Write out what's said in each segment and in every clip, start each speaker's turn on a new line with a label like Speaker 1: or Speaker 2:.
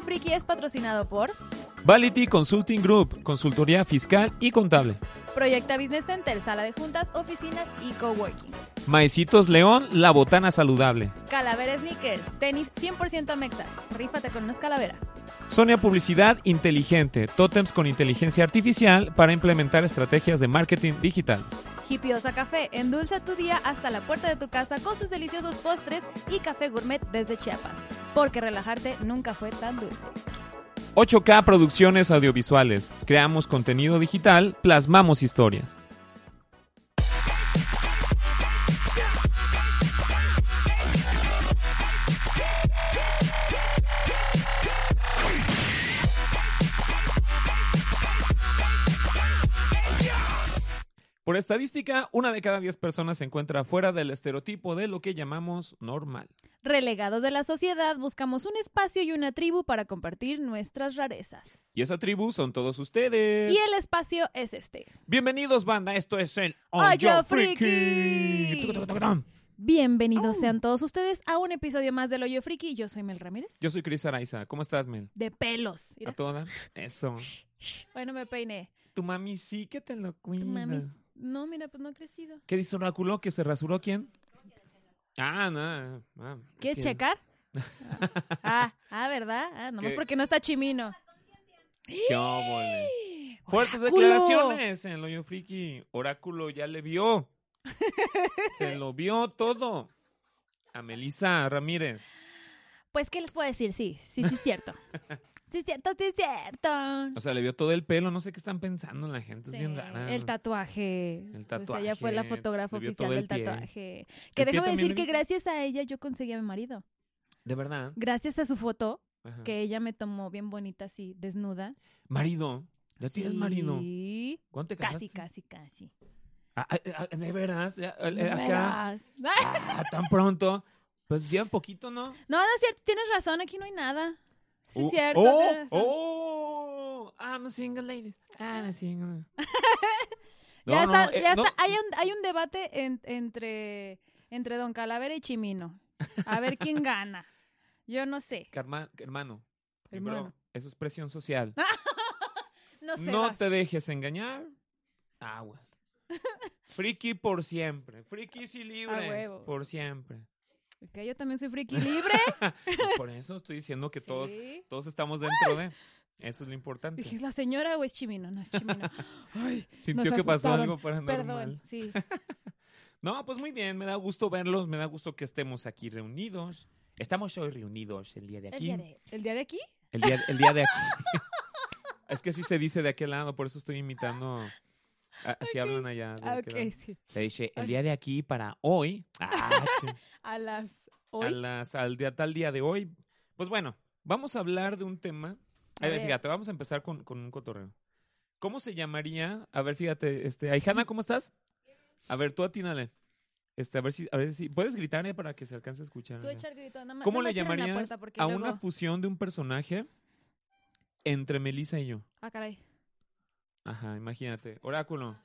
Speaker 1: Friki es patrocinado por
Speaker 2: Vality Consulting Group, consultoría fiscal y contable.
Speaker 1: Proyecta Business Center, sala de juntas, oficinas y coworking.
Speaker 2: Maecitos León, la botana saludable.
Speaker 1: Calavera Sneakers, tenis 100% mexas. Rífate con una calavera.
Speaker 2: Sonia Publicidad Inteligente, tótems con inteligencia artificial para implementar estrategias de marketing digital.
Speaker 1: Hipiosa Café, endulza tu día hasta la puerta de tu casa con sus deliciosos postres y café gourmet desde Chiapas. Porque relajarte nunca fue tan dulce.
Speaker 2: 8K Producciones Audiovisuales. Creamos contenido digital, plasmamos historias. Por estadística, una de cada diez personas se encuentra fuera del estereotipo de lo que llamamos normal.
Speaker 1: Relegados de la sociedad, buscamos un espacio y una tribu para compartir nuestras rarezas.
Speaker 2: Y esa tribu son todos ustedes.
Speaker 1: Y el espacio es este.
Speaker 2: Bienvenidos, banda. Esto es el
Speaker 1: Friki.
Speaker 2: Friki.
Speaker 1: Bienvenidos
Speaker 2: Oh.
Speaker 1: sean todos ustedes a un episodio más del Hoyo Friki. Yo soy Mel Ramírez.
Speaker 2: Yo soy Cris Araiza. ¿Cómo estás, Mel?
Speaker 1: De pelos. Mira.
Speaker 2: A toda. Eso.
Speaker 1: Bueno, me peiné.
Speaker 2: Tu mami sí que te lo cuida.
Speaker 1: Tu mami. No, mira, pues no ha crecido.
Speaker 2: ¿Qué dice Oráculo? ¿Que se rasuró quién? Ah, no. Ah, es
Speaker 1: ¿Quieres checar? ah, ah, ¿verdad? Ah, nomás
Speaker 2: ¿Qué?
Speaker 1: porque no está chimino.
Speaker 2: ¡Qué óvole! Fuertes
Speaker 1: Oráculo.
Speaker 2: declaraciones en el Hoyo Friki. Oráculo ya le vio. Se lo vio todo. A Melissa Ramírez.
Speaker 1: Pues, ¿qué les puedo decir? Sí, sí, sí, es cierto. sí, es cierto, sí, es cierto.
Speaker 2: O sea, le vio todo el pelo. No sé qué están pensando la gente. Es bien rara.
Speaker 1: El tatuaje.
Speaker 2: El
Speaker 1: Pues ella fue la
Speaker 2: tatuaje,
Speaker 1: fotógrafa
Speaker 2: le vio
Speaker 1: oficial
Speaker 2: todo
Speaker 1: del
Speaker 2: pie.
Speaker 1: tatuaje. Que
Speaker 2: ¿El pie
Speaker 1: déjame
Speaker 2: también
Speaker 1: decir
Speaker 2: le
Speaker 1: que gracias a ella yo conseguí a mi marido.
Speaker 2: De verdad.
Speaker 1: Gracias a su foto,
Speaker 2: Ajá.
Speaker 1: que ella me tomó bien bonita así, desnuda.
Speaker 2: Marido. ¿Ya tienes marido?
Speaker 1: Sí.
Speaker 2: ¿Cuándo te
Speaker 1: Casi,
Speaker 2: casaste?
Speaker 1: casi, casi.
Speaker 2: Ah, ah, ah, ¿De veras? Ya, eh, acá. Ah, tan pronto. Pues ya un poquito, ¿no?
Speaker 1: No, no es cierto, tienes razón, aquí no hay nada. Sí, es
Speaker 2: Uh,
Speaker 1: cierto.
Speaker 2: Oh, oh, I'm a single lady. I'm a single.
Speaker 1: ya está,
Speaker 2: no, eh,
Speaker 1: ya
Speaker 2: no.
Speaker 1: está. Hay un, hay un debate en- entre, entre Don Calavera y Chimino. A ver quién gana. Yo no sé.
Speaker 2: Carma- hermano, primero,
Speaker 1: Hermano.
Speaker 2: eso es presión social.
Speaker 1: No sé.
Speaker 2: no
Speaker 1: vas.
Speaker 2: te dejes engañar. Agua. Friki por siempre. Frikis y libres por siempre.
Speaker 1: Ok, yo también soy friki libre.
Speaker 2: Pues por eso estoy diciendo que todos,
Speaker 1: Sí.
Speaker 2: todos estamos dentro de. Eso es lo importante.
Speaker 1: Dije, ¿es la señora o es Chimino? No es Chimino. Ay,
Speaker 2: Sintió
Speaker 1: nos
Speaker 2: que pasó algo paranormal.
Speaker 1: perdón. Sí.
Speaker 2: No, pues muy bien, me da gusto verlos, me da gusto que estemos aquí reunidos. Estamos hoy reunidos el día de
Speaker 1: ¿El
Speaker 2: aquí.
Speaker 1: día de, ¿El día de aquí?
Speaker 2: El día, el día de aquí. es que así se dice de aquel lado, por eso estoy imitando. A- Así hablan allá.
Speaker 1: sí.
Speaker 2: Se dice, el día de aquí para hoy. Ah,
Speaker 1: A las
Speaker 2: a
Speaker 1: hoy.
Speaker 2: las- al día, tal día de hoy. Pues bueno, vamos a hablar de un tema. A,
Speaker 1: A
Speaker 2: ver,
Speaker 1: ver.
Speaker 2: fíjate, vamos a empezar con, con un cotorreo. ¿Cómo se llamaría? A ver, fíjate, este, Aijana, ¿cómo estás? A ver, tú atínale. Este, a ver si, a ver si, puedes gritar eh, para que se alcance a escuchar.
Speaker 1: Tú echa el grito. nada más-
Speaker 2: ¿Cómo le llamarías a
Speaker 1: luego-
Speaker 2: una fusión de un personaje entre Melissa y yo?
Speaker 1: Ah, caray.
Speaker 2: Ajá, imagínate. Oráculo.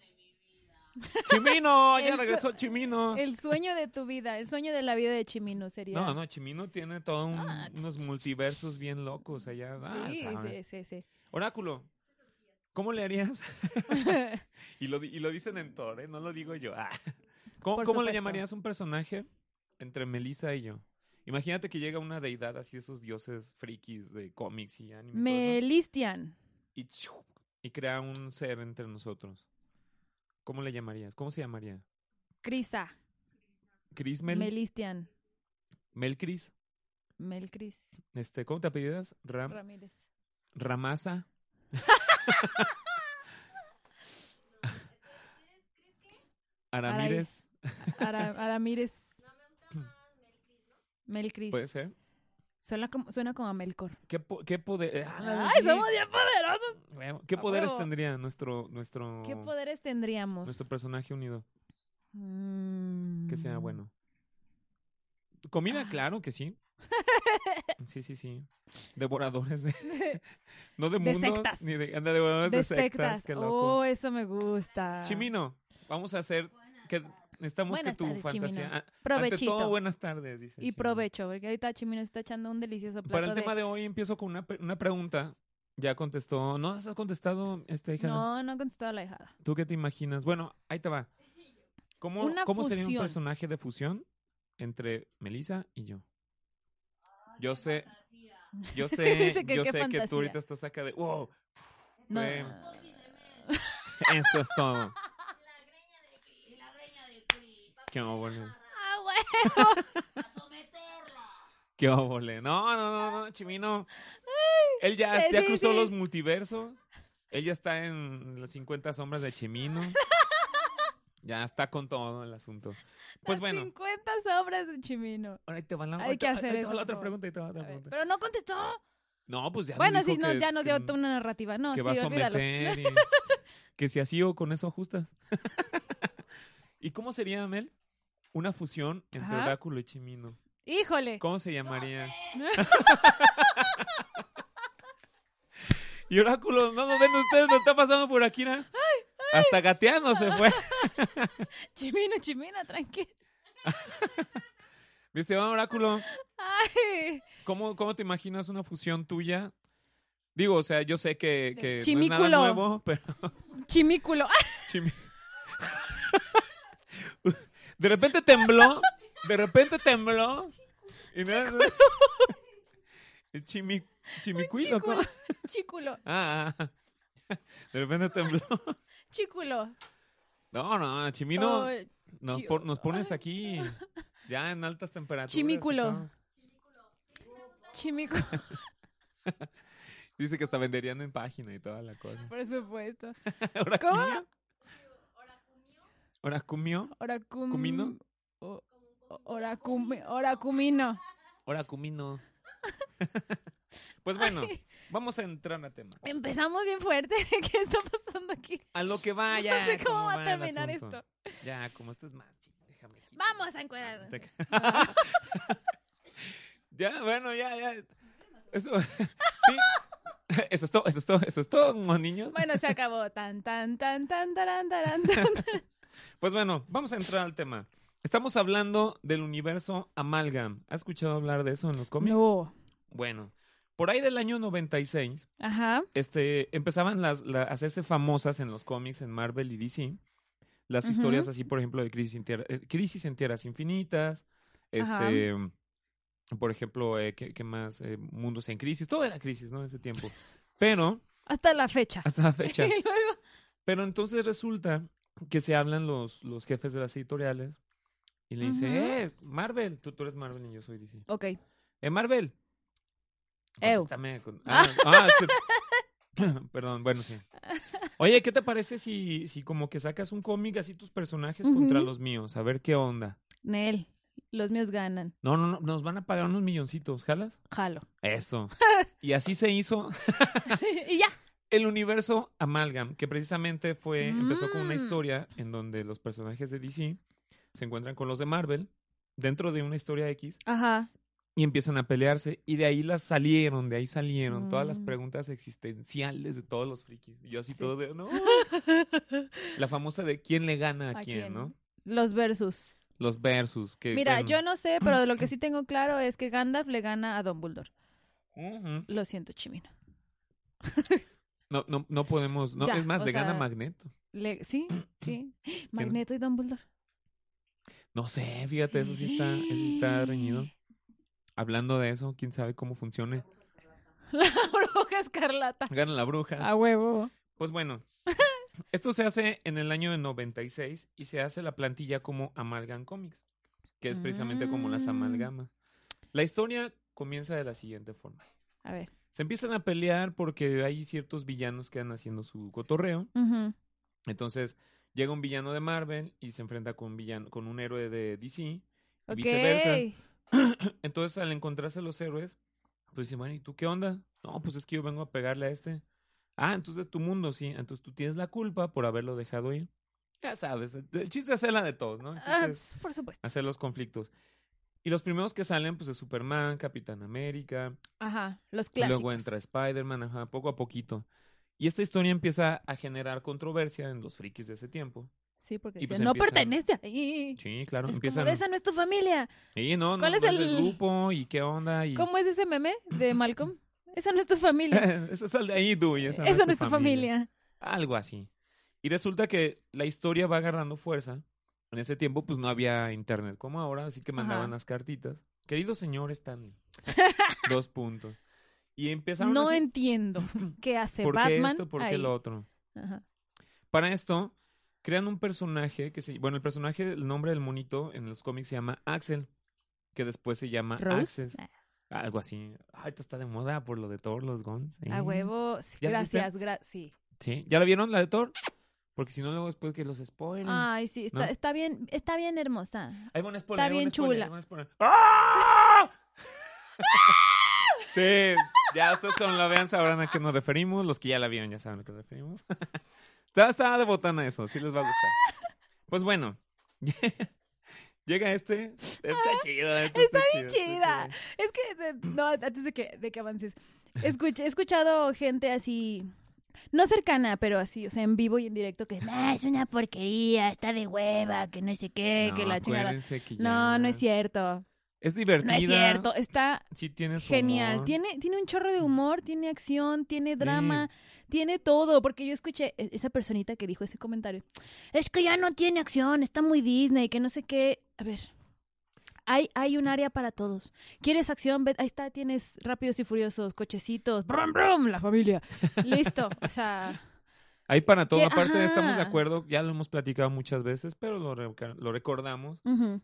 Speaker 2: Chimino, ya
Speaker 1: El
Speaker 2: regresó Chimino.
Speaker 1: El sueño de tu vida, el sueño de la vida de Chimino sería.
Speaker 2: No, no, Chimino tiene todo un-
Speaker 1: Ah,
Speaker 2: unos multiversos bien locos allá. Ah,
Speaker 1: Sí, sí, sí, sí.
Speaker 2: Oráculo, ¿cómo le harías? y, lo, y lo dicen en Thor, ¿eh? No lo digo yo. Ah. ¿Cómo, cómo le llamarías un personaje entre Melissa y yo? Imagínate que llega una deidad así, esos dioses frikis de cómics y anime.
Speaker 1: Melistian.
Speaker 2: y. y crea un ser entre nosotros. ¿Cómo le llamarías? ¿Cómo se llamaría?
Speaker 1: Crisa.
Speaker 2: ¿Chris Mel?
Speaker 1: Melistian.
Speaker 2: Mel Chris.
Speaker 1: Mel Cris
Speaker 2: Este, ¿Cómo te apellidas? Ram,
Speaker 1: Ramírez.
Speaker 2: Ramasa. Aramírez.
Speaker 1: Ara- Aramírez. Mel Cris.
Speaker 2: Puede ser.
Speaker 1: Suena como, suena como a Melkor.
Speaker 2: ¿Qué, po- qué poder? ah, la
Speaker 1: ¡Ay, somos bien poderosos!
Speaker 2: Huevo. ¿Qué poderes
Speaker 1: huevo.
Speaker 2: tendría nuestro, nuestro,
Speaker 1: ¿Qué poderes tendríamos?
Speaker 2: nuestro personaje unido?
Speaker 1: Mm.
Speaker 2: Que sea bueno. Comida,
Speaker 1: Ah.
Speaker 2: claro que sí. Sí, sí, sí. Devoradores de. No de
Speaker 1: De
Speaker 2: mundos.
Speaker 1: sectas.
Speaker 2: Ni de, anda, devoradores de,
Speaker 1: De
Speaker 2: sectas.
Speaker 1: sectas.
Speaker 2: Qué loco.
Speaker 1: Oh, eso me gusta.
Speaker 2: Chimino, vamos a hacer. Que necesitamos
Speaker 1: Buenas
Speaker 2: que tu
Speaker 1: tardes,
Speaker 2: fantasía.
Speaker 1: Chimino.
Speaker 2: a- Ante
Speaker 1: Provechito.
Speaker 2: todo, buenas tardes. Dice
Speaker 1: y
Speaker 2: Chimino.
Speaker 1: provecho, porque ahorita Chimino está echando un delicioso plato
Speaker 2: Para el
Speaker 1: de...
Speaker 2: tema de hoy empiezo con una, una pregunta. Ya contestó. ¿No has contestado, este, hija?
Speaker 1: No, no ha contestado la dejada.
Speaker 2: ¿Tú qué te imaginas? Bueno, ahí te va. ¿Cómo,
Speaker 1: Una
Speaker 2: ¿cómo sería un personaje de fusión entre Melissa y yo? Yo sé, yo sé,
Speaker 1: Dice que
Speaker 2: yo sé que tú ahorita estás acá de, wow,
Speaker 1: No.
Speaker 2: Eso es todo. Qué óvole,
Speaker 1: ¡Ah, huevo!
Speaker 2: qué óvole. No, no, no, no, Chimino. Él ya,
Speaker 1: Eh,
Speaker 2: ya
Speaker 1: sí,
Speaker 2: cruzó
Speaker 1: sí.
Speaker 2: los multiversos. Él ya está en las 50 sombras de Chimino. Ya está con todo el asunto. Pues
Speaker 1: Las
Speaker 2: bueno,
Speaker 1: 50 sobras de Chimino.
Speaker 2: ahora te va la,
Speaker 1: Hay que hacer eso,
Speaker 2: la otra pregunta. ahí te va la pregunta.
Speaker 1: pero no contestó.
Speaker 2: No, pues ya
Speaker 1: Bueno, sí, no, ya nos dio toda una narrativa. No,
Speaker 2: que
Speaker 1: sí,
Speaker 2: va a someter y que si así o con eso ajustas. ¿Y cómo sería, Mel? Una fusión entre
Speaker 1: Ajá.
Speaker 2: Oráculo y Chimino.
Speaker 1: Híjole.
Speaker 2: ¿Cómo se llamaría? y Oráculo, no nos ven ustedes, nos está pasando por aquí, ¿no? Hasta gateando se fue.
Speaker 1: Chimino, Chimino, tranquilo.
Speaker 2: ¿Viste, va, Oráculo?
Speaker 1: Ay.
Speaker 2: ¿Cómo, ¿Cómo te imaginas una fusión tuya? Digo, o sea, yo sé que, que no es nada nuevo, pero
Speaker 1: Chimículo.
Speaker 2: Chimi- De repente tembló. De repente tembló. Y no- El chimi, chimicuilo, ¿cómo?
Speaker 1: Chículo.
Speaker 2: Ah, ah. De repente tembló.
Speaker 1: Chículo.
Speaker 2: No, no, chimino.
Speaker 1: Oh,
Speaker 2: Nos,
Speaker 1: chi-
Speaker 2: po- nos pones aquí ya en altas temperaturas. todo.
Speaker 1: chimículo,
Speaker 2: Dice que hasta venderían en página y toda la cosa.
Speaker 1: por supuesto.
Speaker 2: ¿Oracumio? ¿Oracumio?
Speaker 1: Oracum...
Speaker 2: ¿Cumino?
Speaker 1: o- o- oracumi- Oracumino.
Speaker 2: Oracumino. Pues bueno, vamos a entrar a tema.
Speaker 1: Empezamos bien fuerte. ¿Qué está pasando aquí?
Speaker 2: A lo que vaya.
Speaker 1: no sé cómo va a terminar esto.
Speaker 2: Ya, como esto es más, chico, déjame quitar.
Speaker 1: Vamos a encuadrarnos.
Speaker 2: Te- ya, bueno, ya, ya. Eso, sí. Eso es todo, eso es todo, eso es todo, niños.
Speaker 1: Bueno, se acabó. Tan, tan, tan, tan, taran, taran, tan.
Speaker 2: Pues bueno, vamos a entrar al tema. Estamos hablando del universo Amalgam. ¿Has escuchado hablar de eso en los cómics?
Speaker 1: No.
Speaker 2: Bueno, por ahí del año 96,
Speaker 1: Ajá.
Speaker 2: este, empezaban las, la- a hacerse famosas en los cómics en Marvel y DC. Las historias así, por ejemplo, de Crisis en, Tierra- eh, Crisis en Tierras Infinitas.
Speaker 1: Ajá.
Speaker 2: Este, por ejemplo, eh, ¿qué, qué más? Eh, Mundos en Crisis. Todo era crisis, ¿no? En ese tiempo. Pero,
Speaker 1: Hasta la fecha.
Speaker 2: hasta la fecha.
Speaker 1: y luego.
Speaker 2: Pero entonces resulta que se hablan los, los jefes de las editoriales y le dice, eh, Marvel, tú, tú eres Marvel y yo soy DC.
Speaker 1: Ok.
Speaker 2: Eh, Marvel.
Speaker 1: Ew.
Speaker 2: Con- Ah, ah, es que- Perdón, bueno, sí. Oye, ¿qué te parece si, si como que sacas un cómic así tus personajes contra
Speaker 1: Ujú.
Speaker 2: los míos? A ver qué onda.
Speaker 1: Nel. Los míos ganan.
Speaker 2: No, no, no, nos van a pagar unos milloncitos, ¿jalas?
Speaker 1: Jalo.
Speaker 2: Eso. Y así se hizo
Speaker 1: y ya.
Speaker 2: El universo Amalgam, que precisamente fue, empezó con una
Speaker 1: Mm.
Speaker 2: historia en donde los personajes de DC se encuentran con los de Marvel dentro de una historia X
Speaker 1: Ajá.
Speaker 2: y empiezan a pelearse y de ahí las salieron, de ahí salieron todas las
Speaker 1: Mm.
Speaker 2: preguntas existenciales de todos los frikis. Y yo así
Speaker 1: Sí.
Speaker 2: todo de, no. La famosa de quién le gana a,
Speaker 1: ¿A
Speaker 2: quién,
Speaker 1: quién?
Speaker 2: ¿no?
Speaker 1: Los versus.
Speaker 2: Los versus. Que,
Speaker 1: Mira,
Speaker 2: bueno,
Speaker 1: yo no sé, pero lo que sí tengo claro es que Gandalf le gana a Dumbledore.
Speaker 2: ujú.
Speaker 1: Lo siento, Chimino.
Speaker 2: no, no, no podemos, no,
Speaker 1: Ya,
Speaker 2: es más, le gana Magneto.
Speaker 1: Le- sí, sí. Magneto y Dumbledore.
Speaker 2: No sé, fíjate, eso sí está, eso sí está reñido. Hablando de eso, quién sabe cómo funcione.
Speaker 1: La bruja escarlata.
Speaker 2: Gana la bruja.
Speaker 1: A huevo.
Speaker 2: Pues bueno, esto se hace en el año de 96 y se hace la plantilla como Amalgam Comics, que es precisamente como las
Speaker 1: Mm.
Speaker 2: amalgamas. La historia comienza de la siguiente forma.
Speaker 1: A ver.
Speaker 2: Se empiezan a pelear porque hay ciertos villanos que andan haciendo su cotorreo. Entonces llega un villano de Marvel y se enfrenta con un, villano, con un héroe de DC y viceversa. Entonces al encontrarse los héroes, Pues dice, bueno, ¿y tú qué onda? No, pues es que yo vengo a pegarle a este. Ah, entonces es tu mundo, sí. Entonces tú tienes la culpa por haberlo dejado ir. Ya sabes, el el chiste es hacerla de todos, ¿no? El chiste
Speaker 1: Ah,
Speaker 2: es
Speaker 1: por supuesto.
Speaker 2: hacer los conflictos. Y los primeros que salen, pues es Superman, Capitán América,
Speaker 1: Ajá, los
Speaker 2: y
Speaker 1: clásicos.
Speaker 2: luego entra Spider-Man, ajá, poco a poquito. Y esta historia empieza a generar controversia en los frikis de ese tiempo.
Speaker 1: Sí, porque
Speaker 2: y pues
Speaker 1: no
Speaker 2: empiezan-
Speaker 1: pertenece ahí.
Speaker 2: Sí, claro,
Speaker 1: Es
Speaker 2: empiezan.
Speaker 1: como, esa no es tu familia.
Speaker 2: Sí, no, no,
Speaker 1: ¿Cuál es
Speaker 2: no
Speaker 1: el-
Speaker 2: grupo y qué onda y
Speaker 1: ¿Cómo es ese meme de Malcolm? Esa no es tu familia.
Speaker 2: Eso es el de ahí, Dewey, esa
Speaker 1: Eso no es tu familia.
Speaker 2: Algo así. Y resulta que la historia va agarrando fuerza. En ese tiempo, pues no había internet como ahora, así que mandaban
Speaker 1: Ajá.
Speaker 2: las cartitas. Querido señor Stanley. Dos puntos. Y empezaron
Speaker 1: No entiendo qué hace
Speaker 2: ¿Por qué
Speaker 1: Batman
Speaker 2: esto? ¿Por qué lo otro?
Speaker 1: Ajá.
Speaker 2: Para esto, crean un personaje que se. Bueno, el personaje, el nombre del monito en los cómics se llama Axel. Que después se llama. Access. Algo así. Ay, esto está de moda por lo de Thor, los Guns.
Speaker 1: A huevo. Gracias, gracias. Sí.
Speaker 2: Sí. ¿Ya la vieron la de Thor? Porque si no, luego después que los spoilen.
Speaker 1: Ay, sí, está,
Speaker 2: ¿No?
Speaker 1: está bien, está bien hermosa.
Speaker 2: Ahí van a spoiler,
Speaker 1: Está bien
Speaker 2: spoiler,
Speaker 1: chula.
Speaker 2: ¡Ah! sí, ya ustedes cuando la vean sabrán a qué nos referimos. Los que ya la vieron ya saben a qué nos referimos. está, está de botana eso, sí les va a gustar. Pues bueno, llega este. Está chido. este
Speaker 1: Está
Speaker 2: chido,
Speaker 1: bien
Speaker 2: está
Speaker 1: chida.
Speaker 2: chido.
Speaker 1: Es que, no, antes de que, de que avances, escuché, he escuchado gente así, no cercana, pero así, o sea, en vivo y en directo, que "Nah, es una porquería, está de hueva, que no sé qué, que
Speaker 2: No,
Speaker 1: la chingada.
Speaker 2: que
Speaker 1: No, no
Speaker 2: ya-
Speaker 1: es cierto.
Speaker 2: Es divertida.
Speaker 1: No es cierto. Está
Speaker 2: Sí tiene su
Speaker 1: genial.
Speaker 2: humor.
Speaker 1: Tiene, tiene un chorro de humor, tiene acción, tiene drama, tiene todo. Porque yo escuché e- esa personita que dijo ese comentario. Es que ya no tiene acción, está muy Disney, que no sé qué. A ver. Hay, hay un área para todos. ¿Quieres acción? Ve- ahí está, tienes rápidos y furiosos, cochecitos, brum, brum, la familia. Listo. O sea,
Speaker 2: Hay para todo.
Speaker 1: Que-
Speaker 2: Aparte, estamos de
Speaker 1: ajá.
Speaker 2: acuerdo, ya lo hemos platicado muchas veces, pero lo, recordamos.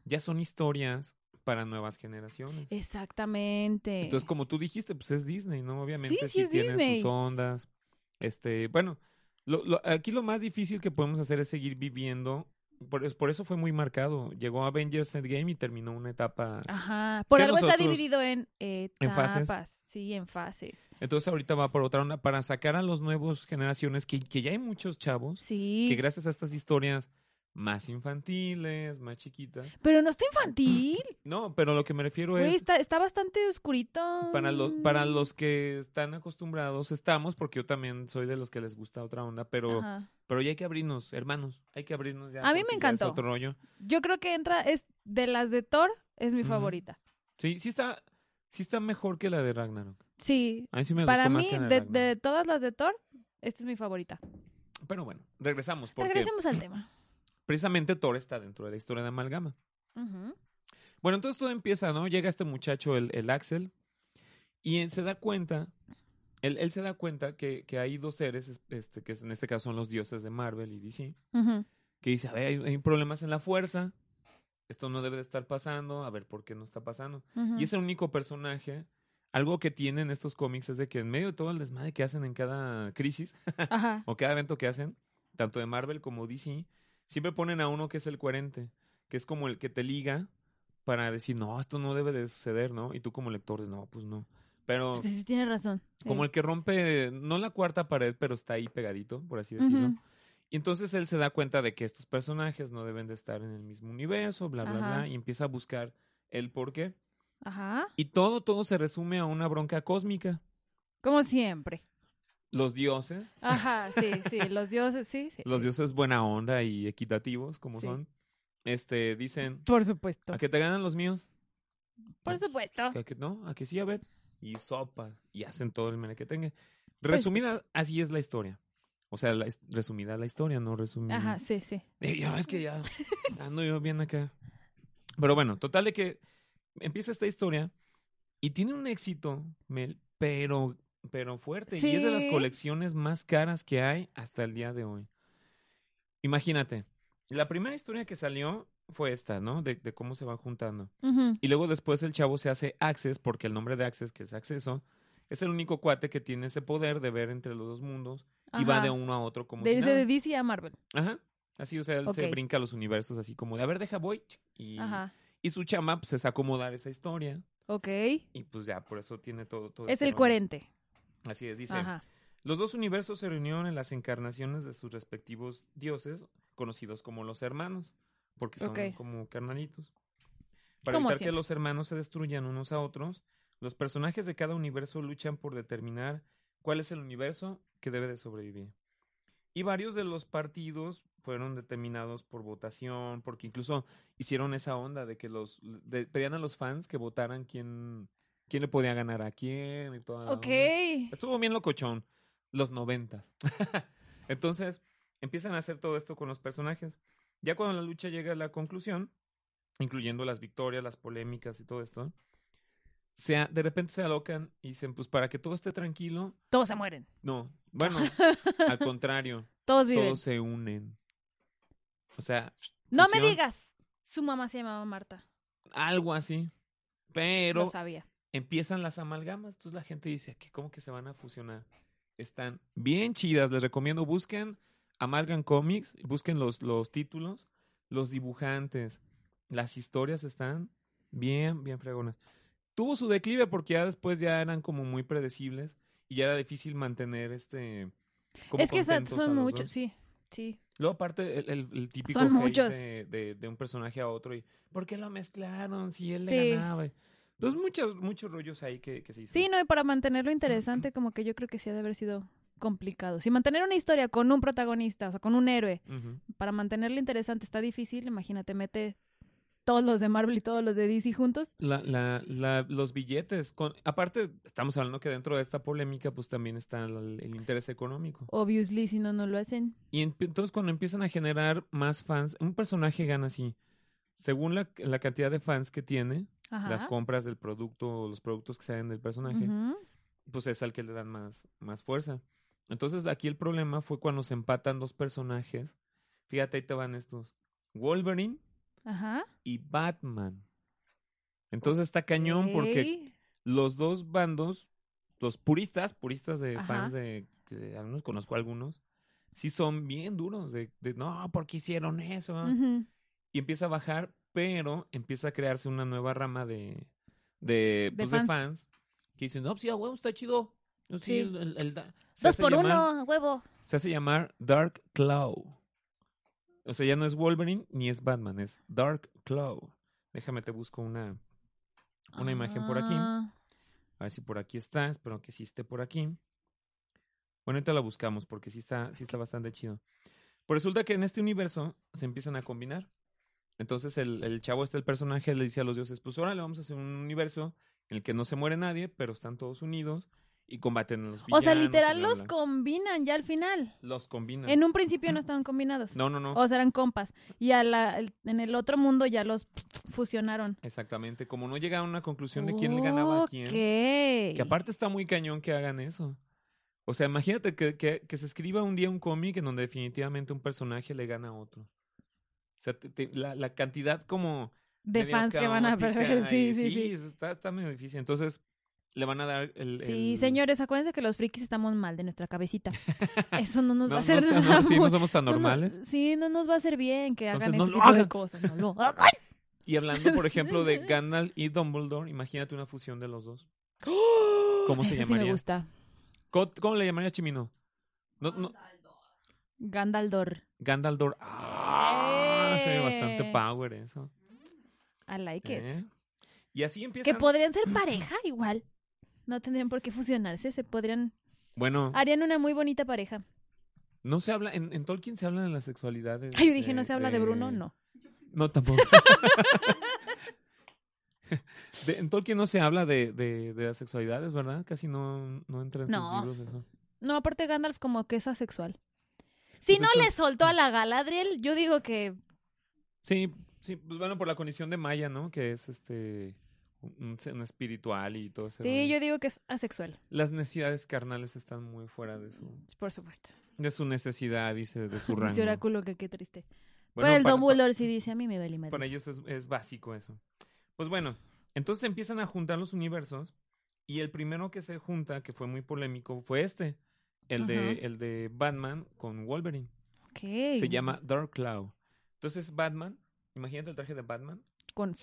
Speaker 2: Ya son historias para nuevas generaciones.
Speaker 1: exactamente.
Speaker 2: Entonces, como tú dijiste, pues es Disney, ¿no? Obviamente
Speaker 1: Sí,
Speaker 2: sí,
Speaker 1: sí es
Speaker 2: tiene
Speaker 1: Disney.
Speaker 2: sus ondas. Este, bueno, lo, lo- aquí lo más difícil que podemos hacer es seguir viviendo. Por, por eso fue muy marcado. Llegó Avengers Endgame y terminó una etapa.
Speaker 1: Ajá. Por algo está dividido en
Speaker 2: En fases.
Speaker 1: etapas. Sí, en fases.
Speaker 2: Entonces, ahorita va por otra onda para sacar a los nuevos generaciones, que, que ya hay muchos chavos,
Speaker 1: Sí.
Speaker 2: que gracias a estas historias más infantiles, más chiquitas.
Speaker 1: Pero no está infantil.
Speaker 2: No, pero lo que me refiero
Speaker 1: Güey,
Speaker 2: es.
Speaker 1: está, está bastante oscurito.
Speaker 2: Para, lo- para los que están acostumbrados, estamos, porque yo también soy de los que les gusta otra onda, pero,
Speaker 1: Ajá.
Speaker 2: pero ya hay que abrirnos, hermanos, hay que abrirnos ya.
Speaker 1: A mí me encantó.
Speaker 2: otro rollo.
Speaker 1: Yo creo que entra, es de las de Thor, es mi favorita.
Speaker 2: Sí, sí está, sí está mejor que la de Ragnarok.
Speaker 1: Sí.
Speaker 2: A mí sí me
Speaker 1: Para
Speaker 2: gustó
Speaker 1: mí,
Speaker 2: más que la de,
Speaker 1: de todas las de Thor, esta es mi favorita.
Speaker 2: Pero bueno, regresamos, porque
Speaker 1: Regresemos al tema.
Speaker 2: Precisamente Thor está dentro de la historia de Amalgama. Bueno, entonces todo empieza, ¿no? Llega este muchacho, el, el Axel, y él se da cuenta, él, él se da cuenta que, que hay dos seres, es- este, que en este caso son los dioses de Marvel y DC, que dice, a ver, hay, hay problemas en la fuerza, esto no debe de estar pasando, a ver por qué no está pasando. Y es el único personaje, algo que tienen estos cómics es de que en medio de todo el desmadre que hacen en cada crisis, o cada evento que hacen, tanto de Marvel como DC, siempre ponen a uno que es el coherente, que es como el que te liga para decir, no, esto no debe de suceder, ¿no? Y tú como lector de, no, pues no. Pero
Speaker 1: Sí, sí, tienes razón.
Speaker 2: como el que rompe, no la cuarta pared, pero está ahí pegadito, por así decirlo. Y entonces él se da cuenta de que estos personajes no deben de estar en el mismo universo, bla, bla,
Speaker 1: Ajá.
Speaker 2: bla, y empieza a buscar el por qué.
Speaker 1: Ajá.
Speaker 2: Y todo, todo se resume a una bronca cósmica.
Speaker 1: Como siempre.
Speaker 2: Los dioses,
Speaker 1: Ajá, sí, sí. Los dioses, sí. sí
Speaker 2: los
Speaker 1: sí.
Speaker 2: dioses buena onda y equitativos como
Speaker 1: Sí.
Speaker 2: son, este, dicen,
Speaker 1: Por supuesto.
Speaker 2: ¿a que te ganan los míos?
Speaker 1: Por supuesto.
Speaker 2: ¿A que no? ¿A que sí? A ver. Y sopas. Y hacen todo el mene que tenga. Resumida, así es la historia. O sea, la, resumida la historia, no resumida.
Speaker 1: Ajá, sí, sí.
Speaker 2: Eh, ya, es que ya ando yo bien acá. Pero bueno, total de que empieza esta historia y tiene un éxito, Mel, pero, pero fuerte. Y es de las colecciones más caras que hay hasta el día de hoy. Imagínate, la primera historia que salió fue esta, ¿no? De, de cómo se van juntando. Y luego después el chavo se hace Access, porque el nombre de Access, que es acceso, es el único cuate que tiene ese poder de ver entre los dos mundos y va de uno a otro como
Speaker 1: De
Speaker 2: si nada.
Speaker 1: de DC a Marvel.
Speaker 2: Ajá. Así, o sea, él se brinca los universos así como de, a ver, deja voy. Y,
Speaker 1: Ajá.
Speaker 2: y su chama, pues, es acomodar esa historia.
Speaker 1: Ok.
Speaker 2: Y pues ya, por eso tiene todo. todo
Speaker 1: Es
Speaker 2: este
Speaker 1: el coherente.
Speaker 2: Así es, dice.
Speaker 1: Ajá.
Speaker 2: Los dos universos se reunieron en las encarnaciones de sus respectivos dioses, conocidos como los hermanos, porque son como carnalitos. Para evitar que los hermanos se destruyan unos a otros, los personajes de cada universo luchan por determinar cuál es el universo que debe de sobrevivir. Y varios de los partidos fueron determinados por votación, porque incluso hicieron esa onda de que los de- pedían a los fans que votaran quién, quién le podía ganar a quién y toda la
Speaker 1: Ok.
Speaker 2: onda. Estuvo bien locochón. Los noventas. Entonces, empiezan a hacer todo esto con los personajes. Ya cuando la lucha llega a la conclusión, incluyendo las victorias, las polémicas y todo esto, se de repente se alocan y dicen, pues para que todo esté tranquilo,
Speaker 1: Todos se mueren.
Speaker 2: no. Bueno, al contrario,
Speaker 1: Todos viven.
Speaker 2: todos se unen. O sea,
Speaker 1: No me digas. Su mamá se llamaba Marta.
Speaker 2: algo así. Pero
Speaker 1: Lo sabía.
Speaker 2: Empiezan las amalgamas. Entonces la gente dice, ¿qué, ¿cómo que se van a fusionar? Están bien chidas. Les recomiendo, busquen Amalgam Comics, busquen los, los títulos, los dibujantes. Las historias están bien, bien fregonas. Tuvo su declive porque ya después ya eran como muy predecibles y ya era difícil mantener este... como
Speaker 1: Es que son, muchos, sí. Sí.
Speaker 2: Luego aparte el, el- el típico
Speaker 1: Son
Speaker 2: hate
Speaker 1: muchos.
Speaker 2: De, de- de un personaje a otro y ¿por qué lo mezclaron si él
Speaker 1: Sí.
Speaker 2: le ganaba? Pues muchos, muchos rollos ahí que, que se hizo.
Speaker 1: Sí, no, y para mantenerlo interesante, como que yo creo que sí ha de haber sido complicado. Si mantener una historia con un protagonista, o sea, con un héroe,
Speaker 2: Ujú.
Speaker 1: para mantenerlo interesante está difícil, imagínate, mete todos los de Marvel y todos los de DC juntos.
Speaker 2: La, la, la- los billetes, con, aparte estamos hablando que dentro de esta polémica pues también está el, el interés económico.
Speaker 1: Obviously, si no, no lo hacen.
Speaker 2: Y en- entonces cuando empiezan a generar más fans, un personaje gana así, según la, la cantidad de fans que tiene,
Speaker 1: Ajá.
Speaker 2: las compras del producto o los productos que salen del personaje, pues es al que le dan más, más fuerza. Entonces aquí el problema fue cuando se empatan dos personajes. Fíjate, ahí te van estos. Wolverine
Speaker 1: Ajá.
Speaker 2: y Batman. Entonces está cañón porque los dos bandos, los puristas, puristas de
Speaker 1: Ajá.
Speaker 2: fans de, que algunos conozco algunos, sí son bien duros de, de no, ¿por qué hicieron eso? Y empieza a bajar, pero empieza a crearse una nueva rama de, de, pues, de
Speaker 1: fans.
Speaker 2: fans. que dicen, no, pues sí, a huevo, está chido. No, sí,
Speaker 1: Sí.
Speaker 2: el- el- el da- se
Speaker 1: Dos por
Speaker 2: llamar-
Speaker 1: uno, huevo.
Speaker 2: Se hace llamar Dark Claw. O sea, ya no es Wolverine ni es Batman, es Dark Claw. Déjame te busco una, una imagen por aquí.
Speaker 1: Ah,
Speaker 2: A ver si por aquí está. Espero que sí esté por aquí. Bueno, ahorita la buscamos porque sí está, sí está bastante chido. Pues resulta que en este universo se empiezan a combinar. Entonces el, el chavo este, el personaje, le dice a los dioses, pues ahora le vamos a hacer un universo en el que no se muere nadie, pero están todos unidos y combaten a los villanos.
Speaker 1: O sea, literal los
Speaker 2: bla.
Speaker 1: combinan ya al final.
Speaker 2: Los combinan.
Speaker 1: En un principio no estaban combinados.
Speaker 2: No, no, no.
Speaker 1: O sea, eran compas. Y a la, en el otro mundo ya los fusionaron.
Speaker 2: Exactamente. Como no llega a una conclusión de quién le ganaba a quién. Que aparte está muy cañón que hagan eso. O sea, imagínate que, que, que se escriba un día un cómic en donde definitivamente un personaje le gana a otro. O sea, te- te- la, la cantidad como...
Speaker 1: De fans que van a perder. Sí,
Speaker 2: y
Speaker 1: sí, sí.
Speaker 2: Está, está medio difícil. Entonces, le van a dar el...
Speaker 1: Sí,
Speaker 2: el-
Speaker 1: señores, acuérdense que los frikis estamos mal de nuestra cabecita. Eso no nos
Speaker 2: No,
Speaker 1: va a hacer
Speaker 2: no, no,
Speaker 1: nada.
Speaker 2: sí, no somos tan
Speaker 1: no, no,
Speaker 2: normales.
Speaker 1: sí, no nos va a hacer bien que
Speaker 2: Entonces,
Speaker 1: hagan ese de cosas. No lo hagan.
Speaker 2: Y hablando, por ejemplo, de Gandalf y Dumbledore, imagínate una fusión de los dos. ¿Cómo se
Speaker 1: sí
Speaker 2: llamaría?
Speaker 1: me gusta.
Speaker 2: ¿Cómo, cómo le llamaría Chimino? No, no,
Speaker 1: Gandaldor.
Speaker 2: Gandaldor. Ah, se ve bastante
Speaker 1: Eh.
Speaker 2: power eso.
Speaker 1: I like it.
Speaker 2: ¿eh? Y así
Speaker 1: Que
Speaker 2: empiezan.
Speaker 1: podrían ser pareja igual. No tendrían por qué fusionarse. Se podrían.
Speaker 2: Bueno,
Speaker 1: Harían una muy bonita pareja.
Speaker 2: no se habla. En, en Tolkien se habla de las sexualidades.
Speaker 1: Ay, yo dije, ¿no se habla de Bruno? No.
Speaker 2: No, tampoco. De- en Tolkien no se habla de, de, de las sexualidades, ¿verdad? Casi no, no entra en
Speaker 1: No.
Speaker 2: sus libros eso.
Speaker 1: No, aparte Gandalf como que es asexual. Si
Speaker 2: Pues
Speaker 1: no
Speaker 2: eso-
Speaker 1: le soltó a la Galadriel, yo digo que
Speaker 2: Sí, sí, pues bueno, por la condición de Maya, ¿no? Que es este. Un, un espiritual y todo eso.
Speaker 1: sí, yo digo que es asexual,
Speaker 2: Las necesidades carnales están muy fuera de su,
Speaker 1: por supuesto.
Speaker 2: de su necesidad, dice, de su
Speaker 1: Dice
Speaker 2: rango.
Speaker 1: oráculo que qué triste.
Speaker 2: Bueno,
Speaker 1: Pero el
Speaker 2: para-
Speaker 1: Dumbledore sí dice, a mí me vale madre.
Speaker 2: Para ellos es, es básico eso. Pues bueno, entonces empiezan a juntar los universos y el primero que se junta, que fue muy polémico, fue este, el, de, el de Batman con Wolverine.
Speaker 1: Ok.
Speaker 2: Se llama Dark Cloud. Entonces Batman, imagínate el traje de Batman,
Speaker 1: Con...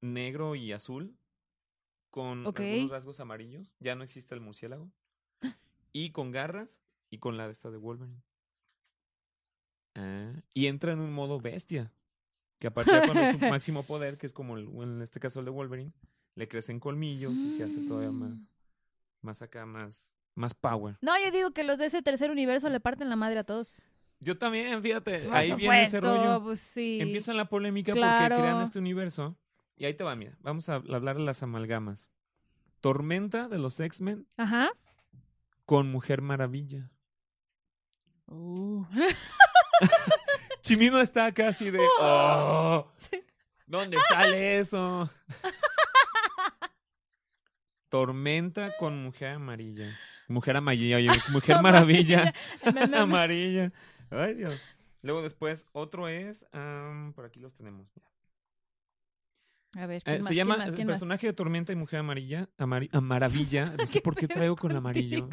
Speaker 2: negro y azul, con algunos rasgos amarillos. Ya no existe el murciélago. Y con garras y con la de esta de Wolverine. Ah, y entra en un modo bestia. Que a partir de su máximo poder, que es como el- en este caso el de Wolverine, le crecen colmillos y se hace todavía más,
Speaker 1: Mm.
Speaker 2: más acá, más, más power.
Speaker 1: No, yo digo que los de ese tercer universo le parten la madre a todos.
Speaker 2: Yo también, fíjate,
Speaker 1: Por
Speaker 2: ahí viene ese rollo.
Speaker 1: Pues sí.
Speaker 2: Empieza la polémica
Speaker 1: Claro.
Speaker 2: porque crean este universo. Y ahí te va, mira. Vamos a hablar de las amalgamas. Tormenta de los X-Men
Speaker 1: Ajá.
Speaker 2: con Mujer Maravilla.
Speaker 1: Uh.
Speaker 2: Chimino está acá así de. "Oh,
Speaker 1: Sí.
Speaker 2: ¿Dónde sale eso? Tormenta con Mujer Amarilla. Mujer Amarilla, oye, Mujer Maravilla. Amarilla. Ay, Dios. Luego después, otro es. por aquí los tenemos. mira.
Speaker 1: A ver,
Speaker 2: Eh,
Speaker 1: ¿quién
Speaker 2: se llama
Speaker 1: ¿Quién más?
Speaker 2: el
Speaker 1: ¿Quién más?
Speaker 2: personaje de Tormenta y Mujer Amarilla. Amari- a Maravilla. No sé por qué traigo con amarillo.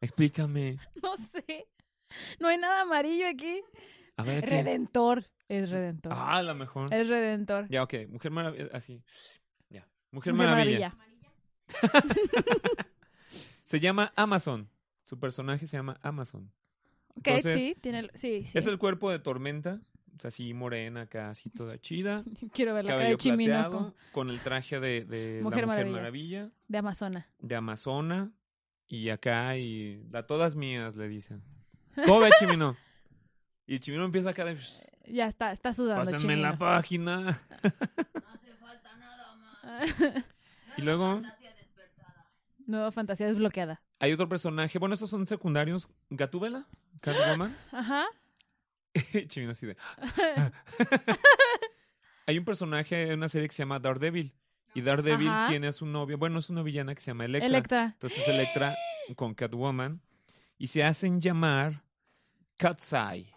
Speaker 2: Explícame.
Speaker 1: No sé. No hay nada amarillo aquí.
Speaker 2: A ver. ¿qué?
Speaker 1: Redentor. Es Redentor.
Speaker 2: Ah, a lo mejor.
Speaker 1: Es Redentor.
Speaker 2: Ya, ok. Mujer Maravilla. Así. Ya. Mujer,
Speaker 1: Mujer
Speaker 2: Maravilla.
Speaker 1: Maravilla.
Speaker 2: Se llama Amazon. Su personaje se llama Amazon.
Speaker 1: Ok,
Speaker 2: Entonces,
Speaker 1: sí, tiene el- sí, sí.
Speaker 2: Es el cuerpo de Tormenta. O sea, así morena, acá, así toda chida.
Speaker 1: Quiero ver la cara
Speaker 2: Cabello
Speaker 1: de Chimino
Speaker 2: plateado.
Speaker 1: con-
Speaker 2: el traje de, de
Speaker 1: Mujer
Speaker 2: la Mujer
Speaker 1: Maravilla.
Speaker 2: Maravilla.
Speaker 1: de Amazona.
Speaker 2: De Amazona. Y acá, y la todas mías, le dicen. ¿Cómo ve, Chimino? Y Chimino empieza acá de.
Speaker 1: Ya está, está sudando
Speaker 2: Pásenme
Speaker 1: Chimino.
Speaker 2: la página. Y luego
Speaker 1: Nueva fantasía desbloqueada.
Speaker 2: hay otro personaje. Bueno, estos son secundarios. Gatúbela, Catwoman.
Speaker 1: Ajá.
Speaker 2: Chimino así de. hay un personaje en una serie que se llama Daredevil. Y Daredevil
Speaker 1: Ajá.
Speaker 2: tiene a su novia. Bueno, es una villana que se llama Electra.
Speaker 1: Electra.
Speaker 2: Entonces Electra con Catwoman. Y se hacen llamar Cat's-Eye.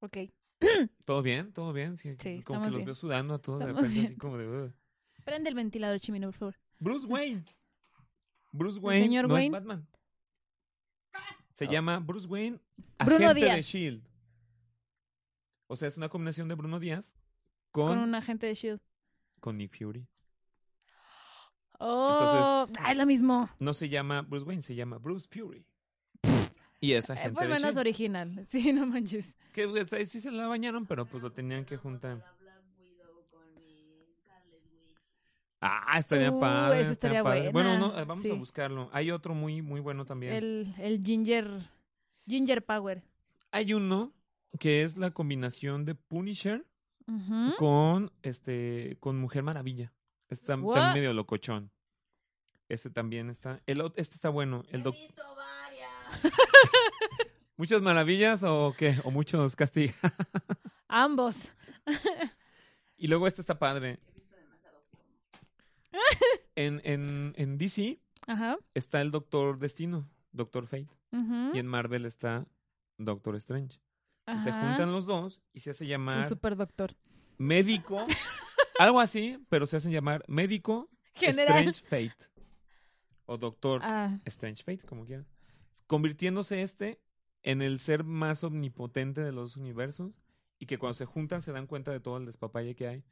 Speaker 1: Ok.
Speaker 2: ¿Todo bien? ¿Todo bien? Sí,
Speaker 1: Sí,
Speaker 2: como que los
Speaker 1: bien.
Speaker 2: veo sudando a todos de repente, así como de.
Speaker 1: Prende el ventilador, Chimino, por favor.
Speaker 2: Bruce Wayne. Bruce Wayne
Speaker 1: señor
Speaker 2: no
Speaker 1: Wayne?
Speaker 2: es Batman. Se llama Bruce Wayne,
Speaker 1: Bruno
Speaker 2: agente de
Speaker 1: Díaz.
Speaker 2: Shield. O sea, es una combinación de Bruno Díaz con,
Speaker 1: Con
Speaker 2: con,
Speaker 1: un agente de Shield.
Speaker 2: Nick Fury.
Speaker 1: Oh, ah, es lo mismo.
Speaker 2: No se llama Bruce Wayne, se llama Bruce Fury. Y es
Speaker 1: Eh,
Speaker 2: agente
Speaker 1: Fue
Speaker 2: de
Speaker 1: menos
Speaker 2: Shield.
Speaker 1: original. Sí, no manches.
Speaker 2: Que pues, ahí sí se la bañaron, pero pues lo tenían que juntar. Ah, estaría
Speaker 1: Uh,
Speaker 2: padre.
Speaker 1: esa estaría
Speaker 2: padre. Bueno, no, eh, vamos
Speaker 1: sí.
Speaker 2: a buscarlo. Hay otro muy, muy bueno también.
Speaker 1: El, el Ginger. Ginger Power.
Speaker 2: Hay uno que es la combinación de Punisher con este con Mujer Maravilla. Está
Speaker 1: What?
Speaker 2: también medio locochón. Este también está. El, este está bueno. El doc- ¿Muchas maravillas o qué? ¿O muchos castigos?
Speaker 1: Ambos.
Speaker 2: y luego este está padre. En, en, en DC
Speaker 1: Ajá.
Speaker 2: está el Doctor Destino, Doctor Fate. Y en Marvel está Doctor Strange. Y se juntan los dos y se hace
Speaker 1: Un
Speaker 2: llamar
Speaker 1: super doctor.
Speaker 2: médico. algo así, pero se hacen llamar médico
Speaker 1: General.
Speaker 2: Strange Fate. O Doctor
Speaker 1: Ah,
Speaker 2: Strange Fate, como quieran. Convirtiéndose este en el ser más omnipotente de los universos y que cuando se juntan se dan cuenta de todo el despapalle que hay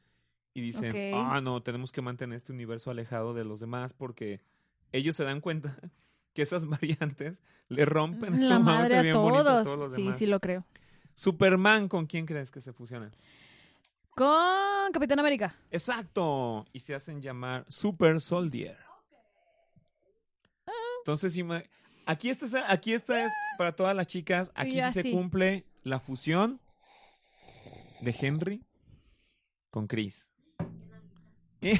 Speaker 2: y dicen, ah, no, tenemos que mantener este universo alejado de los demás porque ellos se dan cuenta que esas variantes le rompen su
Speaker 1: la madre a
Speaker 2: bien
Speaker 1: todos.
Speaker 2: todos los
Speaker 1: sí,
Speaker 2: demás.
Speaker 1: sí lo creo.
Speaker 2: Superman, ¿con quién crees que se fusionan?
Speaker 1: Con Capitán América.
Speaker 2: Exacto. Y se hacen llamar Super Soldier. Entonces, aquí esta es, aquí esta es para todas las chicas. Aquí sí se
Speaker 1: sí.
Speaker 2: cumple la fusión de Henry con Chris. ¿Eh?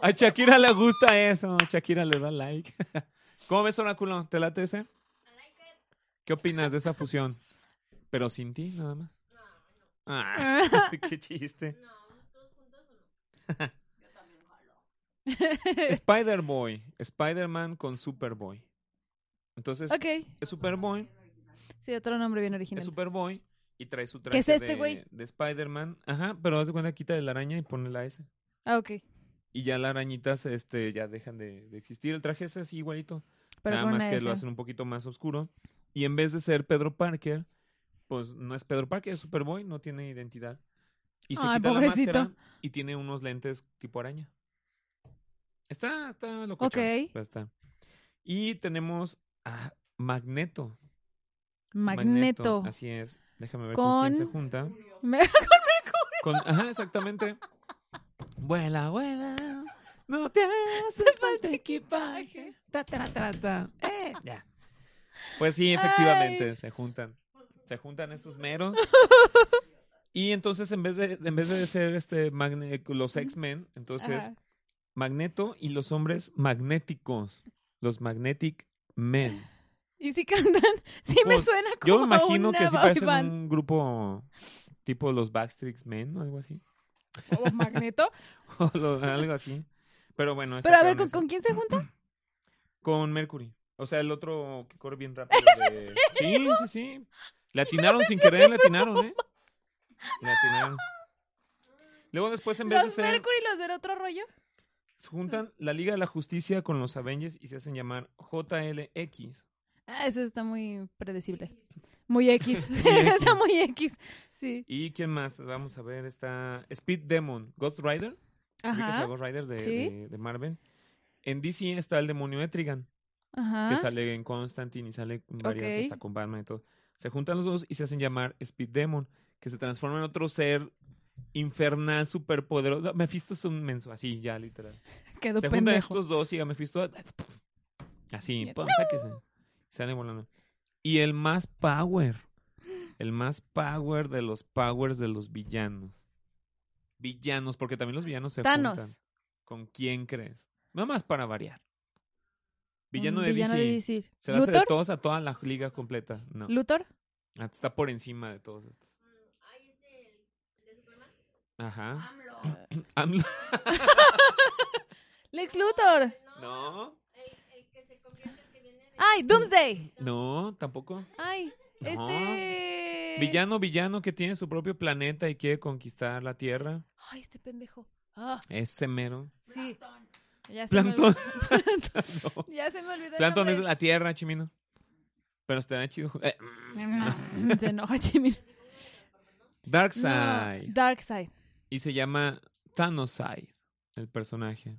Speaker 2: A Shakira le gusta eso. Shakira le da like. ¿Cómo ves, Oráculo? ¿Te late ese? ¿Qué opinas de esa fusión? Pero sin ti, nada más. Ah, qué chiste. Spider-Boy. Spider-Man con Superboy. Entonces,
Speaker 1: ok.
Speaker 2: es Superboy,
Speaker 1: Sí, otro nombre bien original.
Speaker 2: es Superboy y trae su traje
Speaker 1: es este,
Speaker 2: de, de Spider-Man. Ajá, pero haz de cuenta, quita de la araña y pone la S.
Speaker 1: Ah, ok.
Speaker 2: Y ya las arañitas este, ya dejan de, de existir. El traje es así igualito.
Speaker 1: Pero
Speaker 2: Nada más que
Speaker 1: S.
Speaker 2: lo hacen un poquito más oscuro. Y en vez de ser Pedro Parker, pues no es Pedro Parker, es Superboy, no tiene identidad. Y se
Speaker 1: Ay,
Speaker 2: quita
Speaker 1: pobrecito.
Speaker 2: la máscara y tiene unos lentes tipo araña. Está, está locochón.
Speaker 1: Ok.
Speaker 2: está. Y tenemos a Magneto.
Speaker 1: Magneto.
Speaker 2: Así es. Déjame ver con, quién se
Speaker 1: Con-
Speaker 2: junta.
Speaker 1: Me-
Speaker 2: Con, ajá, exactamente. Vuela, vuela. No te hace falta equipaje. Ta, ta, ta, ta. Eh, ya. Pues sí, efectivamente,
Speaker 1: Ay.
Speaker 2: se juntan. Se juntan esos meros. Y entonces, en vez de, en vez de ser este Magne- los X-Men, entonces
Speaker 1: Ajá.
Speaker 2: Magneto y los hombres magnéticos. Los Magnetic Men.
Speaker 1: Y si cantan, sí me
Speaker 2: Pues,
Speaker 1: suena como
Speaker 2: Yo me imagino
Speaker 1: una
Speaker 2: que sí parecen
Speaker 1: band.
Speaker 2: un grupo tipo los Backstreet Men o algo así.
Speaker 1: O Magneto.
Speaker 2: O lo- algo así. Pero bueno,
Speaker 1: Pero a ver, ¿con, con quién se junta?
Speaker 2: Con Mercury. O sea, el otro que corre bien rápido. de- Sí, sí, sí. Le atinaron sin querer, le atinaron, ¿eh? Le atinaron. Luego después, en vez de
Speaker 1: Los
Speaker 2: ser...
Speaker 1: Mercury y los del otro rollo.
Speaker 2: Se juntan la Liga de la Justicia con los Avengers y se hacen llamar JLX.
Speaker 1: Ah, eso está muy predecible. Muy X.
Speaker 2: Muy X.
Speaker 1: está muy X. Sí.
Speaker 2: ¿Y quién más? Vamos a ver, está Speed Demon, Ghost Rider. ¿Ubicas a
Speaker 1: Ajá.
Speaker 2: Ghost Rider de,
Speaker 1: Sí.
Speaker 2: de- de Marvel? En DC está el demonio Etrigan,
Speaker 1: Ajá.
Speaker 2: que sale en Constantine y sale en varias,
Speaker 1: Ok.
Speaker 2: hasta con Batman y todo. Se juntan los dos y se hacen llamar Speed Demon, que se transforma en otro ser infernal, superpoderoso. Mephisto es un menso, así ya, literal.
Speaker 1: Quedó
Speaker 2: se juntan
Speaker 1: pendejo.
Speaker 2: estos dos y a Mephisto así, pum, sáquese. Sale volando. Y el más power, el más power de los powers de los villanos. Villanos, porque también los villanos se
Speaker 1: Thanos.
Speaker 2: juntan. ¿Con quién crees? Nada más para variar. Villano
Speaker 1: Un
Speaker 2: de
Speaker 1: villano
Speaker 2: DC.
Speaker 1: de DC.
Speaker 2: Se la hace de
Speaker 1: ¿Luthor?
Speaker 2: todos a toda la liga completa. No.
Speaker 1: ¿Luthor?
Speaker 2: Ah, Está por encima de todos estos. Ajá. AMLO.
Speaker 1: Lex Luthor.
Speaker 2: No,
Speaker 1: Ay, Doomsday.
Speaker 2: no, tampoco.
Speaker 1: Ay,
Speaker 2: No.
Speaker 1: este.
Speaker 2: Villano, villano que tiene su propio planeta y quiere conquistar la Tierra.
Speaker 1: Ay, este pendejo. Ah,
Speaker 2: Ese mero.
Speaker 1: sí. Ya se me
Speaker 2: Plankton.
Speaker 1: olvidó-
Speaker 2: No.
Speaker 1: Ya se me olvidó. el
Speaker 2: Plankton es la Tierra, chimino. Pero estaría chido. Eh,
Speaker 1: Se enoja, Chimino.
Speaker 2: Darkseid.
Speaker 1: No, Darkseid.
Speaker 2: Y se llama Thanoside, el personaje.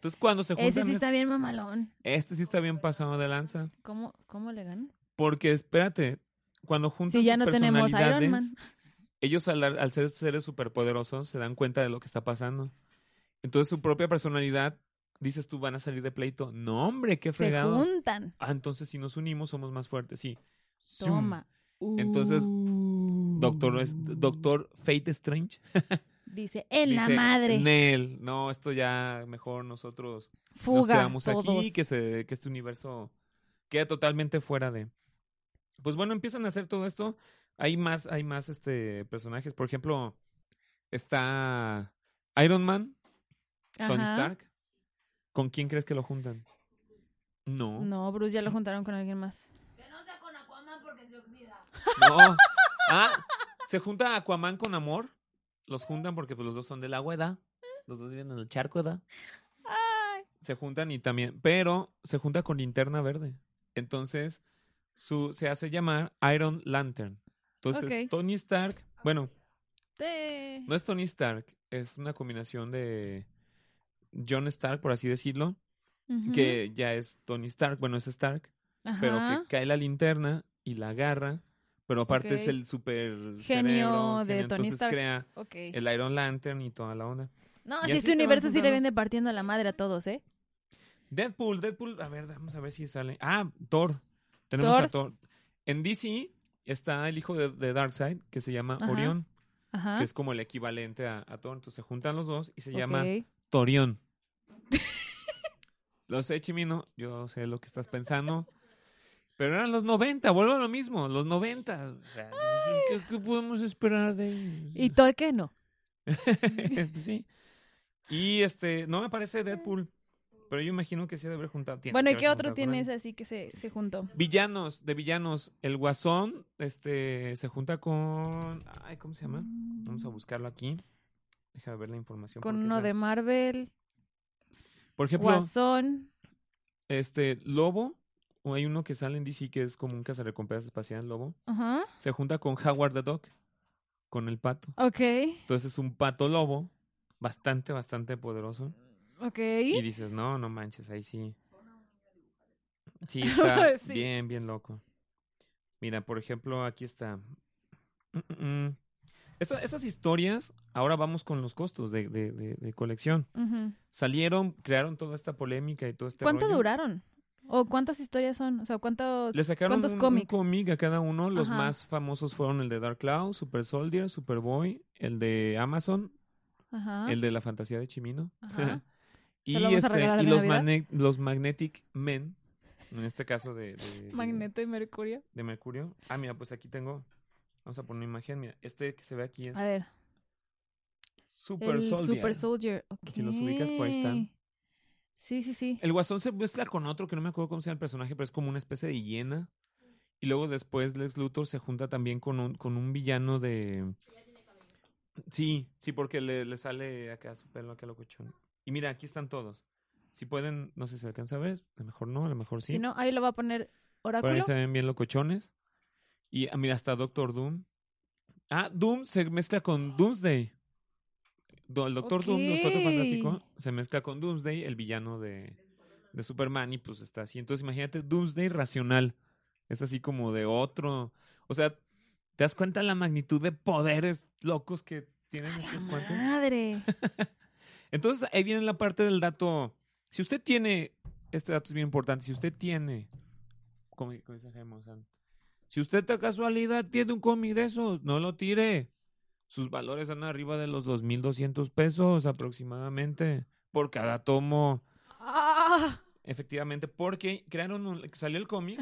Speaker 2: Entonces, cuando se
Speaker 1: Ese
Speaker 2: juntan,
Speaker 1: sí
Speaker 2: es-
Speaker 1: está bien mamalón.
Speaker 2: este sí está bien pasado de lanza.
Speaker 1: ¿Cómo, cómo le ganan?
Speaker 2: Porque, espérate, cuando juntan
Speaker 1: Si ya
Speaker 2: sus
Speaker 1: no tenemos Iron Man.
Speaker 2: ellos al, al ser seres superpoderosos se dan cuenta de lo que está pasando. Entonces, su propia personalidad, dices tú, van a salir de pleito. No, hombre, qué
Speaker 1: Se
Speaker 2: fregado.
Speaker 1: juntan.
Speaker 2: Ah, entonces si nos unimos somos más fuertes, sí.
Speaker 1: Toma.
Speaker 2: Entonces,
Speaker 1: Uh.
Speaker 2: Doctor, Doctor Fate Strange.
Speaker 1: Dice, en la
Speaker 2: dice,
Speaker 1: madre.
Speaker 2: Nel, no, esto ya mejor nosotros nos quedamos
Speaker 1: todos.
Speaker 2: aquí, que, se, que este universo queda totalmente fuera de... Pues bueno, empiezan a hacer todo esto. Hay más, hay más este, personajes. Por ejemplo, está Iron Man, Tony
Speaker 1: Ajá.
Speaker 2: Stark. ¿Con quién crees que lo juntan? No.
Speaker 1: No, Bruce ya lo juntaron con alguien más.
Speaker 2: No. Ah, se junta Aquaman con Amor. Los juntan porque pues, los dos son del agua, ¿verdad? Los dos viven en el charco.
Speaker 1: Ay.
Speaker 2: Se juntan y también, pero se junta con Linterna Verde. Entonces, su, se hace llamar Iron Lantern. Entonces. Tony Stark, bueno, no es Tony Stark, es una combinación de John Stark, por así decirlo, que ya es Tony Stark, bueno, es Stark, pero que cae la linterna y la agarra, pero aparte es el super
Speaker 1: Genio
Speaker 2: cerebro,
Speaker 1: de
Speaker 2: genio,
Speaker 1: Tony
Speaker 2: entonces
Speaker 1: Stark.
Speaker 2: crea el Iron Lantern y toda la onda.
Speaker 1: No, si
Speaker 2: así
Speaker 1: este universo sí le viene partiendo la madre a todos, ¿eh?
Speaker 2: Deadpool, Deadpool, a ver, vamos a ver si sale. Ah, Thor. Tenemos
Speaker 1: Thor.
Speaker 2: a Thor. En DC está el hijo de, de Darkseid, que se llama
Speaker 1: Ajá.
Speaker 2: Orión,
Speaker 1: Ajá.
Speaker 2: que es como el equivalente a, a Thor. Entonces se juntan los dos y se llama. Torión. lo sé, Chimino, yo sé lo que estás pensando. Pero eran los 90, vuelvo a lo mismo, los 90. O sea, ¿qué, qué podemos esperar de ellos?
Speaker 1: ¿Y todo qué no?
Speaker 2: sí. Y este, no me parece Deadpool, pero yo imagino que sí debe haber juntado. tiene
Speaker 1: Bueno,
Speaker 2: que
Speaker 1: ¿y qué otro tienes así que se, se juntó?
Speaker 2: Villanos, de villanos. El Guasón, este, se junta con. Ay, ¿cómo se llama? Vamos a buscarlo aquí. Déjame ver la información.
Speaker 1: Con uno de Marvel,
Speaker 2: Por ejemplo,
Speaker 1: Guasón.
Speaker 2: este, Lobo, hay uno que sale en DC que es como un cazarrecompensas espacial, Lobo.
Speaker 1: Ajá.
Speaker 2: Se junta con Howard the Dog, con el pato.
Speaker 1: Ok.
Speaker 2: Entonces es un pato lobo, bastante, bastante poderoso.
Speaker 1: Ok.
Speaker 2: Y dices, no, no manches, ahí sí. Sí, está
Speaker 1: Sí.
Speaker 2: bien, bien loco. Mira, por ejemplo, aquí está. Mm, mm, mm. Esta- estas historias, ahora vamos con los costos de, de- de- de colección.
Speaker 1: Ujú.
Speaker 2: Salieron, crearon toda esta polémica y todo este
Speaker 1: ¿Cuánto
Speaker 2: rollo.
Speaker 1: duraron? ¿O cuántas historias son? O sea, ¿cuántos?
Speaker 2: Le sacaron
Speaker 1: ¿Cuántos
Speaker 2: un, un cómic a cada uno. Los
Speaker 1: Ajá.
Speaker 2: más famosos fueron el de Dark Cloud, Super Soldier, Superboy, el de Amazon,
Speaker 1: Ajá.
Speaker 2: el de la fantasía de Chimino.
Speaker 1: Ajá.
Speaker 2: y
Speaker 1: ¿Se lo vamos a
Speaker 2: este, y los, Magnetic Men, en este caso de, de-
Speaker 1: Magneto y Mercurio.
Speaker 2: de Mercurio. Ah, mira, pues aquí tengo. Vamos a poner una imagen. Mira, este que se ve aquí es
Speaker 1: A ver.
Speaker 2: Super
Speaker 1: el
Speaker 2: Soldier.
Speaker 1: Super Soldier.
Speaker 2: Si los ubicas, por ahí están.
Speaker 1: Sí, sí, sí.
Speaker 2: El guasón se mezcla con otro que no me acuerdo cómo se llama el personaje, pero es como una especie de hiena. Y luego después Lex Luthor se junta también con un, con un villano de. Sí, sí, porque le, le sale acá su pelo, acá locochón. Y mira, aquí están todos. Si pueden, no sé si alcanza a ver, a lo mejor no, a lo mejor sí.
Speaker 1: Si no, ahí lo va a poner
Speaker 2: Por
Speaker 1: Oráculo.
Speaker 2: ahí se ven bien locochones. Y ah, mira, hasta Doctor Doom. Ah, Doom se mezcla con Doomsday. El Doctor Doom, los Cuatro. Fantásticos, se mezcla con Doomsday, el villano de, de Superman, y pues está así. Entonces imagínate Doomsday racional. Es así como de otro. O sea, ¿te das cuenta la magnitud de poderes locos que tienen estos cuates?
Speaker 1: Madre.
Speaker 2: Entonces, ahí viene la parte del dato. Si usted tiene, este dato es bien importante, si usted tiene, como, como dice si usted de casualidad tiene un cómic de esos, no lo tire. Sus valores están arriba de los 2.200 pesos aproximadamente por cada tomo.
Speaker 1: Ah,
Speaker 2: Efectivamente, porque crearon un, salió el cómic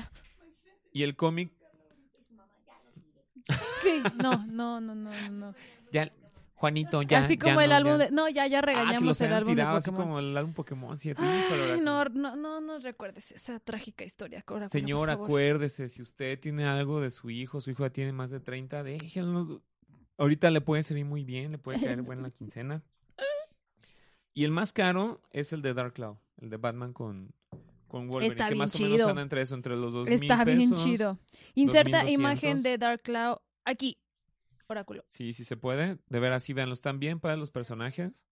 Speaker 2: y el cómic
Speaker 1: sí, no, no, no, no, no.
Speaker 2: ya Juanito ya
Speaker 1: Así
Speaker 2: ya
Speaker 1: como el
Speaker 2: no,
Speaker 1: álbum
Speaker 2: ya-
Speaker 1: de... No, ya, ya
Speaker 2: ah,
Speaker 1: regañamos el álbum de
Speaker 2: así
Speaker 1: Pokémon.
Speaker 2: como el álbum Pokémon sí,
Speaker 1: Ay, no, no, no nos recuerdes esa trágica historia.
Speaker 2: Señor, acuérdese, si usted tiene algo de su hijo, su hijo ya tiene más de 30, déjenlo. Ahorita le puede servir muy bien, le puede caer buena la quincena. Y el más caro es el de Dark Cloud, el de Batman con, con Wolverine,
Speaker 1: Está
Speaker 2: que
Speaker 1: bien
Speaker 2: más o menos anda entre eso, entre los dos
Speaker 1: Está
Speaker 2: mil
Speaker 1: bien
Speaker 2: pesos.
Speaker 1: chido. Inserta
Speaker 2: 2200.
Speaker 1: imagen de Dark Cloud aquí. Oráculo.
Speaker 2: Sí, sí se puede. De ver así, véanlos están bien para los personajes.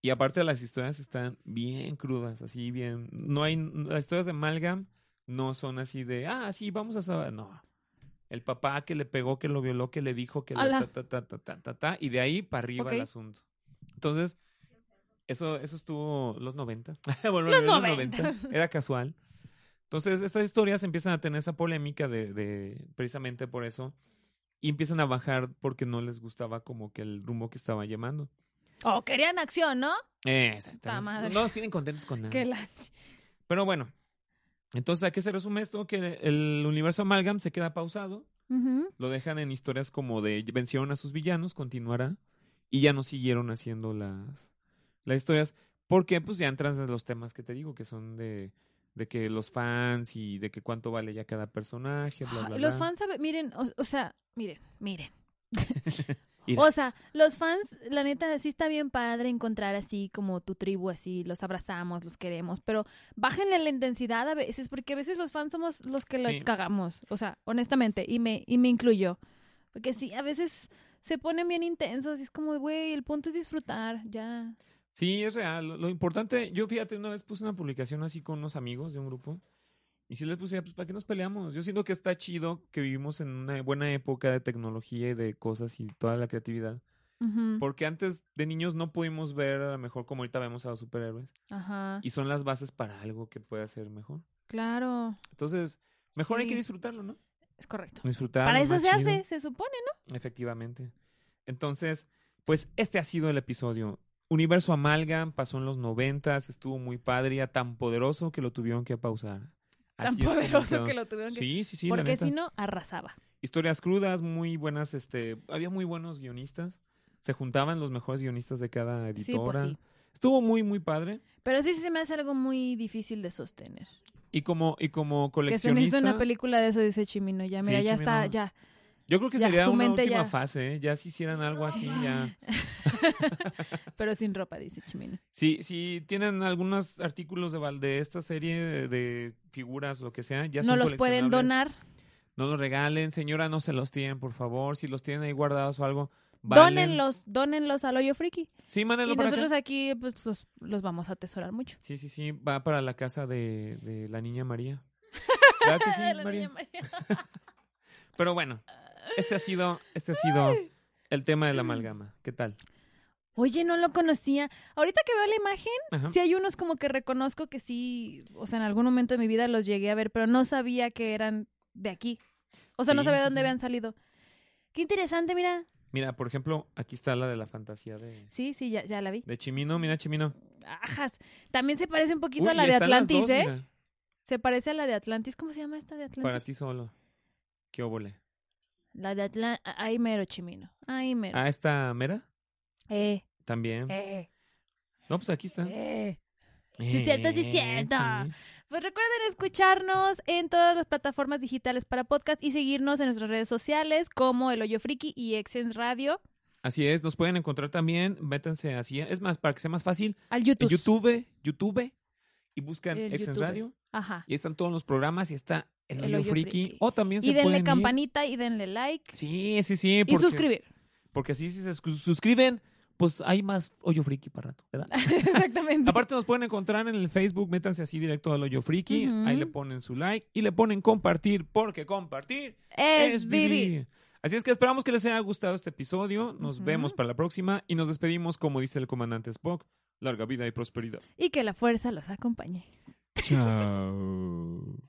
Speaker 2: Y aparte las historias están bien crudas, así bien. No hay. Las historias de Malgam no son así de, ah, sí, vamos a saber. No. El papá que le pegó, que lo violó, que le dijo, que le ta, ta, ta, ta, ta, y de ahí para arriba el asunto. Entonces, eso, eso estuvo los 90. bueno,
Speaker 1: Los
Speaker 2: en los
Speaker 1: 90.
Speaker 2: Era casual. Entonces, estas historias empiezan a tener esa polémica de, de precisamente por eso. Y empiezan a bajar porque no les gustaba como que el rumbo que estaba llamando.
Speaker 1: Oh, querían acción, ¿no?
Speaker 2: Exacto. No los tienen contentos con nada. Pero bueno. Entonces, ¿a qué se resume esto? Que el universo Amalgam se queda pausado. Lo dejan en historias como de vencieron a sus villanos, continuará. Y ya no siguieron haciendo las, las historias. Porque pues ya entran en los temas que te digo, que son de, de que los fans y de que cuánto vale ya cada personaje, bla, bla,
Speaker 1: Ay, Los fans, sabe- miren, o, o sea, miren, miren. O sea, los fans, la neta, sí está bien padre encontrar así como tu tribu, así, los abrazamos, los queremos, pero bájenle la intensidad a veces, porque a veces los fans somos los que lo
Speaker 2: Sí.
Speaker 1: cagamos, o sea, honestamente, y me, y me incluyo. Porque sí, a veces se ponen bien intensos y es como, güey, el punto es disfrutar, ya.
Speaker 2: Sí, es real. Lo, lo importante, yo fíjate, una vez puse una publicación así con unos amigos de un grupo. Y sí les puse, pues, ¿para qué nos peleamos? Yo siento que está chido que vivimos en una buena época de tecnología y de cosas y toda la creatividad. Porque antes de niños no pudimos ver a lo mejor como ahorita vemos a los superhéroes.
Speaker 1: Ajá,
Speaker 2: Y son las bases para algo que pueda ser mejor.
Speaker 1: claro,
Speaker 2: Entonces, mejor hay que disfrutarlo, ¿no?
Speaker 1: es correcto.
Speaker 2: Disfrutarlo.
Speaker 1: Para eso se
Speaker 2: chido.
Speaker 1: hace, se supone, ¿no?
Speaker 2: Efectivamente. Entonces, pues este ha sido el episodio. Universo Amalgam pasó en los noventas, estuvo muy padre, ya tan poderoso que lo tuvieron que pausar.
Speaker 1: Tan
Speaker 2: Así
Speaker 1: poderoso que lo tuvieron que...
Speaker 2: Sí, sí, sí.
Speaker 1: porque si no, arrasaba.
Speaker 2: Historias crudas, muy buenas, este, había muy buenos guionistas. Se juntaban los mejores guionistas de cada
Speaker 1: Sí,
Speaker 2: editora.
Speaker 1: pues sí.
Speaker 2: Estuvo muy, muy padre.
Speaker 1: Pero sí, sí se me hace algo muy difícil de sostener.
Speaker 2: Y como, y como
Speaker 1: Que se necesita
Speaker 2: coleccionista,
Speaker 1: una película de eso, dice Chimino. Ya,
Speaker 2: Sí,
Speaker 1: mira, ya está, ya.
Speaker 2: Yo creo que
Speaker 1: ya,
Speaker 2: sería una última
Speaker 1: ya.
Speaker 2: fase, ¿eh? Ya si hicieran algo así, ya.
Speaker 1: Pero sin ropa, dice Chimino.
Speaker 2: Si, si tienen algunos artículos de, de esta serie de, de figuras, lo que sea, ya
Speaker 1: no
Speaker 2: son
Speaker 1: los pueden donar.
Speaker 2: No los regalen, señora, no se los tienen, por favor. Si los tienen ahí guardados o algo, valen.
Speaker 1: Dónenlos, dónenlos al hoyo friki.
Speaker 2: Sí, mándenlo
Speaker 1: Y
Speaker 2: para
Speaker 1: nosotros
Speaker 2: acá.
Speaker 1: aquí, pues, los, los vamos a atesorar mucho.
Speaker 2: Sí, sí, sí. Va para la casa de, de la niña María. ¿Verdad que sí,
Speaker 1: De la
Speaker 2: María?
Speaker 1: niña María.
Speaker 2: Pero bueno, este ha sido, este ha sido el tema de la amalgama. ¿Qué tal?
Speaker 1: Oye, no lo conocía. Ahorita que veo la imagen,
Speaker 2: Ajá.
Speaker 1: sí hay unos como que reconozco que sí, o sea, en algún momento de mi vida los llegué a ver, pero no sabía que eran de aquí. O sea, no sabía
Speaker 2: sí,
Speaker 1: dónde
Speaker 2: sí.
Speaker 1: habían salido. Qué interesante, mira.
Speaker 2: Mira, por ejemplo, aquí está la de la fantasía de,
Speaker 1: Sí, sí, ya, ya la vi.
Speaker 2: de Chimino. Mira, Chimino.
Speaker 1: Ajas. También se parece un poquito
Speaker 2: Uy,
Speaker 1: a la de Atlantis,
Speaker 2: dos,
Speaker 1: ¿eh?
Speaker 2: mira.
Speaker 1: Se parece a la de Atlantis. ¿Cómo se llama esta de Atlantis?
Speaker 2: Para ti solo. ¿Qué óvole?
Speaker 1: La de Atlantis. Ay, mero, chimino. Ay, mero.
Speaker 2: Ah, esta mera
Speaker 1: Eh,
Speaker 2: también.
Speaker 1: eh,
Speaker 2: No, pues aquí está.
Speaker 1: eh. Sí, es cierto, sí, es
Speaker 2: Eh,
Speaker 1: cierto.
Speaker 2: sí.
Speaker 1: Pues recuerden escucharnos en todas las plataformas digitales para podcast y seguirnos en nuestras redes sociales como El Hoyo Friki y Exens Radio
Speaker 2: Así es, nos pueden encontrar también, métanse así. Es más, para que sea más fácil,
Speaker 1: al YouTube.
Speaker 2: YouTube, YouTube, y buscan
Speaker 1: YouTube.
Speaker 2: Radio.
Speaker 1: Ajá.
Speaker 2: Y están todos los programas y está El,
Speaker 1: El
Speaker 2: Hoyo Friki.
Speaker 1: Friki.
Speaker 2: O también se
Speaker 1: Y denle
Speaker 2: pueden ir-
Speaker 1: campanita y denle like
Speaker 2: Sí, sí, sí.
Speaker 1: y
Speaker 2: Porque,
Speaker 1: suscribir.
Speaker 2: Porque así si se sus- suscriben, pues hay más Hoyo Friki para rato, ¿verdad?
Speaker 1: Exactamente.
Speaker 2: Aparte nos pueden encontrar en el Facebook, métanse así directo al Hoyo Friki, ahí le ponen su like y le ponen compartir, porque compartir
Speaker 1: es vivir.
Speaker 2: Así es que esperamos que les haya gustado este episodio. Nos vemos para la próxima y nos despedimos como dice el comandante Spock. Larga vida y prosperidad.
Speaker 1: Y que la fuerza los acompañe.
Speaker 2: Chao.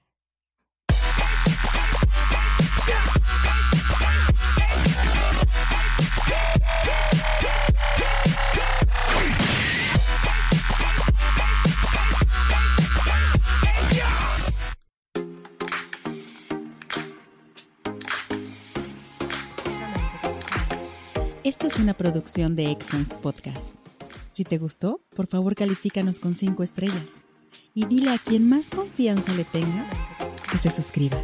Speaker 3: Esto es una producción de Excellence Podcast. Si te gustó, por favor califícanos con 5 estrellas y dile a quien más confianza le tengas que se suscriba.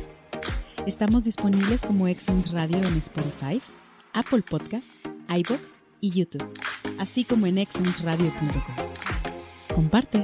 Speaker 3: Estamos disponibles como Excellence Radio en Spotify, Apple Podcasts, iBox y YouTube, así como en excellenceradio.com. Comparte.